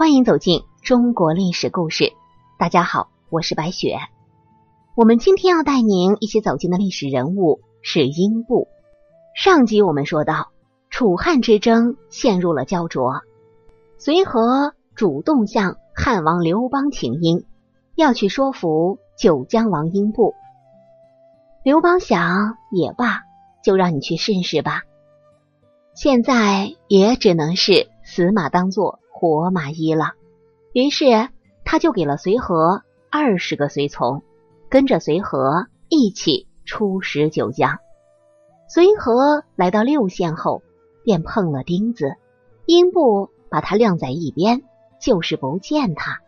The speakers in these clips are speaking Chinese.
欢迎走进中国历史故事。大家好，我是白雪。我们今天要带您一起走进的历史人物是英布。上集我们说到，楚汉之争陷入了焦灼，随和主动向汉王刘邦请缨，要去说服九江王英布。刘邦想，也罢，就让你去试试吧。现在也只能是死马当做活马医了。于是他就给了随和二十个随从，跟着随和一起出使九江。随和来到六县后，便碰了钉子。英布把他晾在一边，就是不见他。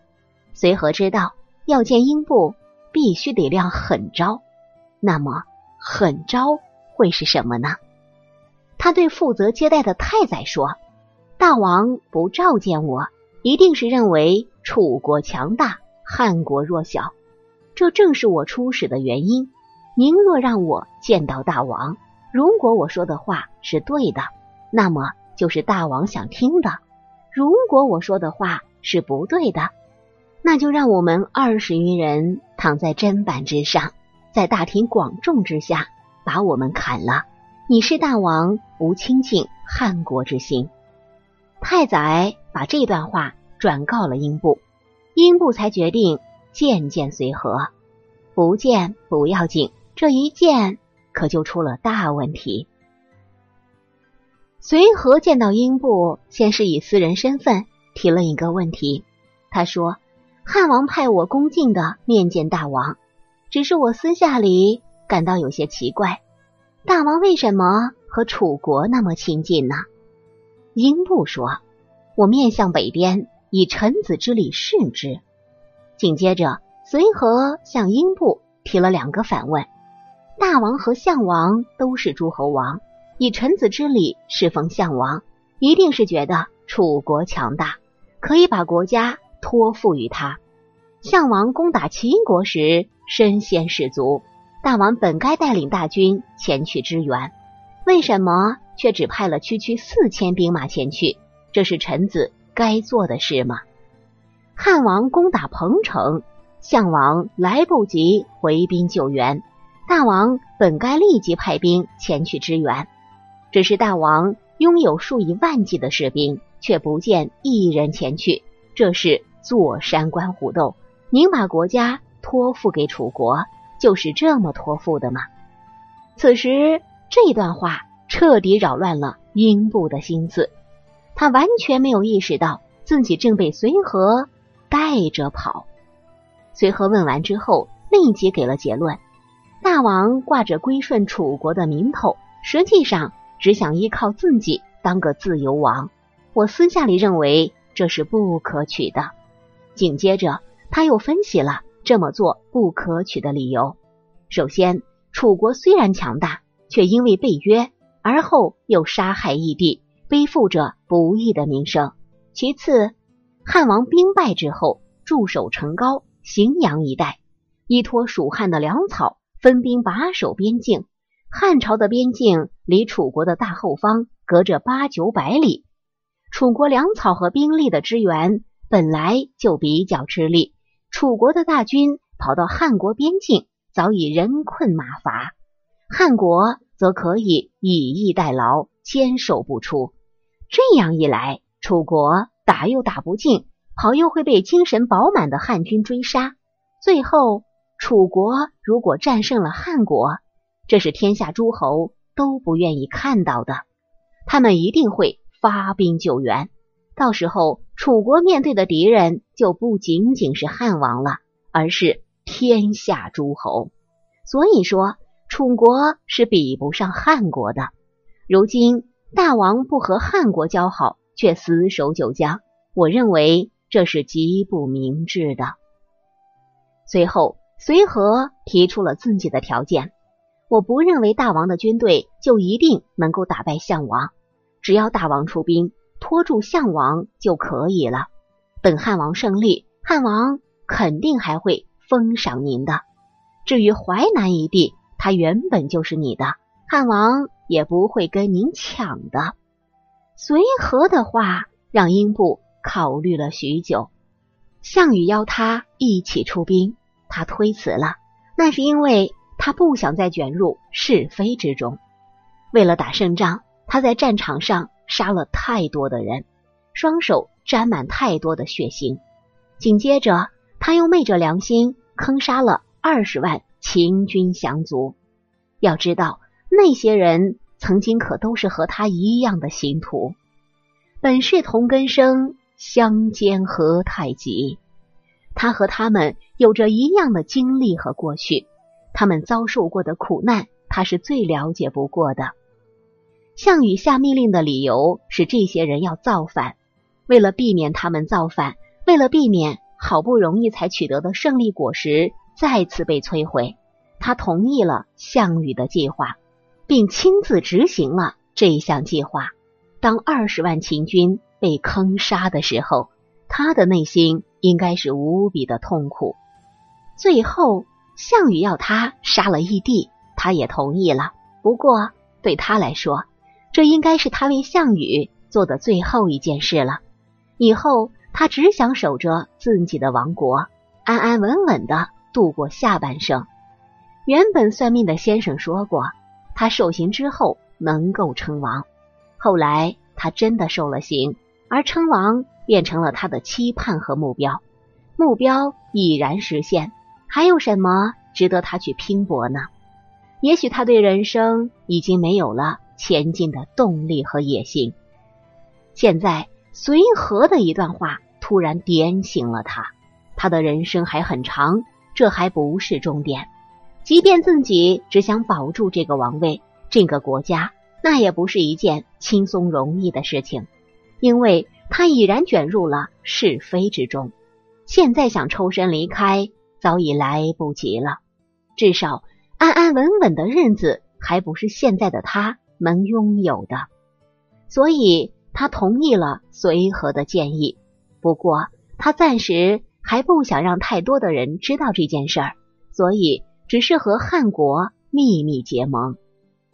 随和知道要见英布，必须得亮狠招。那么狠招会是什么呢？他对负责接待的太宰说：“大王不召见我，一定是认为楚国强大，汉国弱小。这正是我出使的原因。您若让我见到大王，如果我说的话是对的，那么就是大王想听的；如果我说的话是不对的，那就让我们二十余人躺在砧板之上，在大庭广众之下把我们砍了。”你是大王，无亲近汉国之心。太宰把这段话转告了英布，英布才决定见见随和。不见不要紧，这一见可就出了大问题。随和见到英布，先是以私人身份提了一个问题。他说：“汉王派我恭敬的面见大王，只是我私下里感到有些奇怪。”大王为什么和楚国那么亲近呢？英布说：“我面向北边，以臣子之礼视之。”紧接着，随和向英布提了两个反问：“大王和项王都是诸侯王，以臣子之礼侍奉项王，一定是觉得楚国强大，可以把国家托付于他。项王攻打秦国时，身先士卒。”大王本该带领大军前去支援，为什么却只派了区区四千兵马前去？这是臣子该做的事吗？汉王攻打彭城，项王来不及回兵救援，大王本该立即派兵前去支援。只是大王拥有数以万计的士兵，却不见一人前去，这是坐山观虎斗。您把国家托付给楚国。就是这么托付的吗？此时这段话彻底扰乱了英布的心思，他完全没有意识到自己正被随和带着跑。随和问完之后，立即给了结论：大王挂着归顺楚国的名头，实际上只想依靠自己当个自由王。我私下里认为这是不可取的。紧接着，他又分析了。这么做不可取的理由，首先，楚国虽然强大，却因为被约，而后又杀害义弟，背负着不义的名声。其次，汉王兵败之后，驻守成皋、荥阳一带，依托蜀汉的粮草，分兵把守边境。汉朝的边境离楚国的大后方隔着八九百里，楚国粮草和兵力的支援本来就比较吃力。楚国的大军跑到汉国边境，早已人困马乏；汉国则可以以逸待劳，坚守不出。这样一来，楚国打又打不进，跑又会被精神饱满的汉军追杀。最后，楚国如果战胜了汉国，这是天下诸侯都不愿意看到的。他们一定会发兵救援。到时候，楚国面对的敌人就不仅仅是汉王了，而是天下诸侯。所以说，楚国是比不上汉国的。如今大王不和汉国交好，却死守九江，我认为这是极不明智的。随后，随和提出了自己的条件：我不认为大王的军队就一定能够打败项王，只要大王出兵。拖住项王就可以了。等汉王胜利，汉王肯定还会封赏您的。至于淮南一地，它原本就是你的，汉王也不会跟您抢的。随和的话让英布考虑了许久。项羽邀他一起出兵，他推辞了，那是因为他不想再卷入是非之中。为了打胜仗，他在战场上杀了太多的人，双手沾满太多的血腥。紧接着，他又昧着良心坑杀了二十万秦军降卒。要知道，那些人曾经可都是和他一样的刑徒。本是同根生，相煎何太急。他和他们有着一样的经历和过去，他们遭受过的苦难，他是最了解不过的。项羽下命令的理由是，这些人要造反，为了避免他们造反。为了避免好不容易才取得的胜利果实再次被摧毁，他同意了项羽的计划，并亲自执行了这一项计划。当二十万秦军被坑杀的时候，他的内心应该是无比的痛苦。最后，项羽要他杀了义帝，他也同意了。不过，对他来说，这应该是他为项羽做的最后一件事了。以后。他只想守着自己的王国，安安稳稳的度过下半生。原本算命的先生说过，他受刑之后能够称王。后来他真的受了刑，而称王变成了他的期盼和目标。目标已然实现，还有什么值得他去拼搏呢？也许他对人生已经没有了前进的动力和野心。现在。随和的一段话突然点醒了他，他的人生还很长，这还不是终点。即便自己只想保住这个王位、这个国家，那也不是一件轻松容易的事情，因为他已然卷入了是非之中。现在想抽身离开，早已来不及了。至少安安稳稳的日子，还不是现在的他能拥有的。所以。他同意了随和的建议，不过他暂时还不想让太多的人知道这件事儿，所以只是和汉国秘密结盟。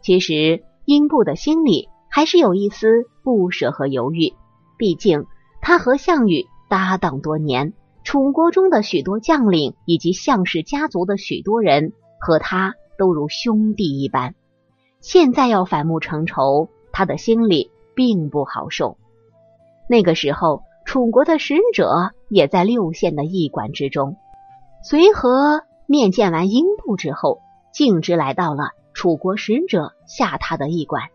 其实英布的心里还是有一丝不舍和犹豫，毕竟他和项羽搭档多年，楚国中的许多将领以及项氏家族的许多人和他都如兄弟一般，现在要反目成仇，他的心里。并不好受。那个时候，楚国的使者也在六县的驿馆之中。随和面见完英布之后，径直来到了楚国使者下榻的驿馆，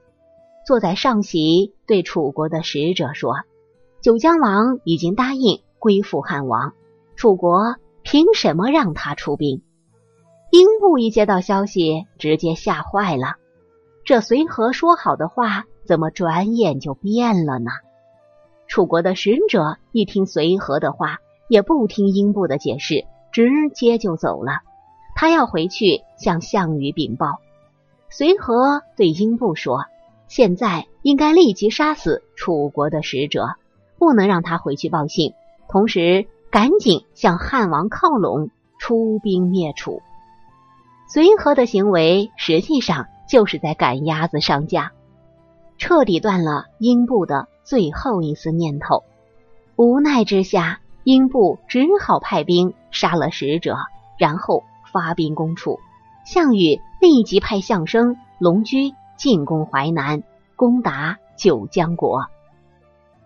坐在上席，对楚国的使者说：“九江王已经答应归附汉王，楚国凭什么让他出兵？”英布一接到消息，直接吓坏了。这随和说好的话。怎么转眼就变了呢？楚国的使者一听随和的话，也不听英布的解释，直接就走了。他要回去向项羽禀报。随和对英布说：“现在应该立即杀死楚国的使者，不能让他回去报信。同时，赶紧向汉王靠拢，出兵灭楚。”随和的行为实际上就是在赶鸭子上架。彻底断了英布的最后一丝念头。无奈之下，英布只好派兵杀了使者，然后发兵攻楚。项羽立即派项生、龙驹进攻淮南，攻打九江国。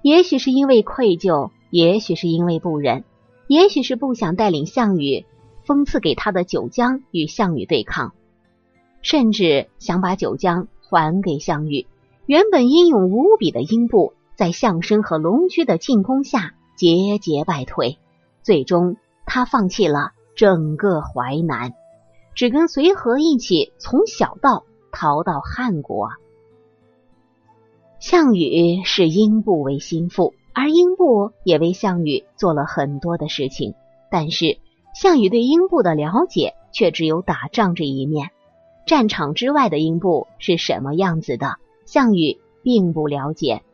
也许是因为愧疚，也许是因为不忍，也许是不想带领项羽封赐给他的九江与项羽对抗，甚至想把九江还给项羽。原本英勇无比的英布，在相生和龙驹的进攻下节节败退，最终他放弃了整个淮南，只跟随和一起从小道逃到汉国。项羽视英布为心腹，而英布也为项羽做了很多的事情，但是项羽对英布的了解却只有打仗这一面，战场之外的英布是什么样子的？项羽并不了解，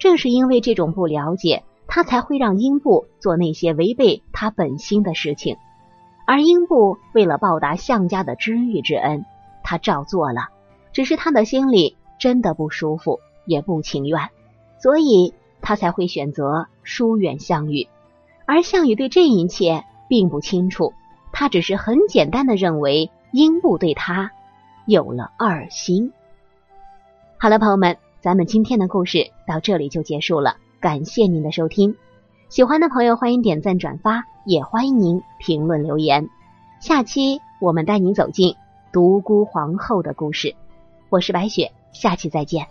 正是因为这种不了解，他才会让英布做那些违背他本心的事情。而英布为了报答项家的知遇之恩，他照做了。只是他的心里真的不舒服，也不情愿，所以他才会选择疏远项羽，而项羽对这一切并不清楚，他只是很简单的认为英布对他有了二心。好了，朋友们，咱们今天的故事到这里就结束了，感谢您的收听。喜欢的朋友欢迎点赞转发，也欢迎您评论留言。下期我们带您走进独孤皇后的故事。我是白雪，下期再见。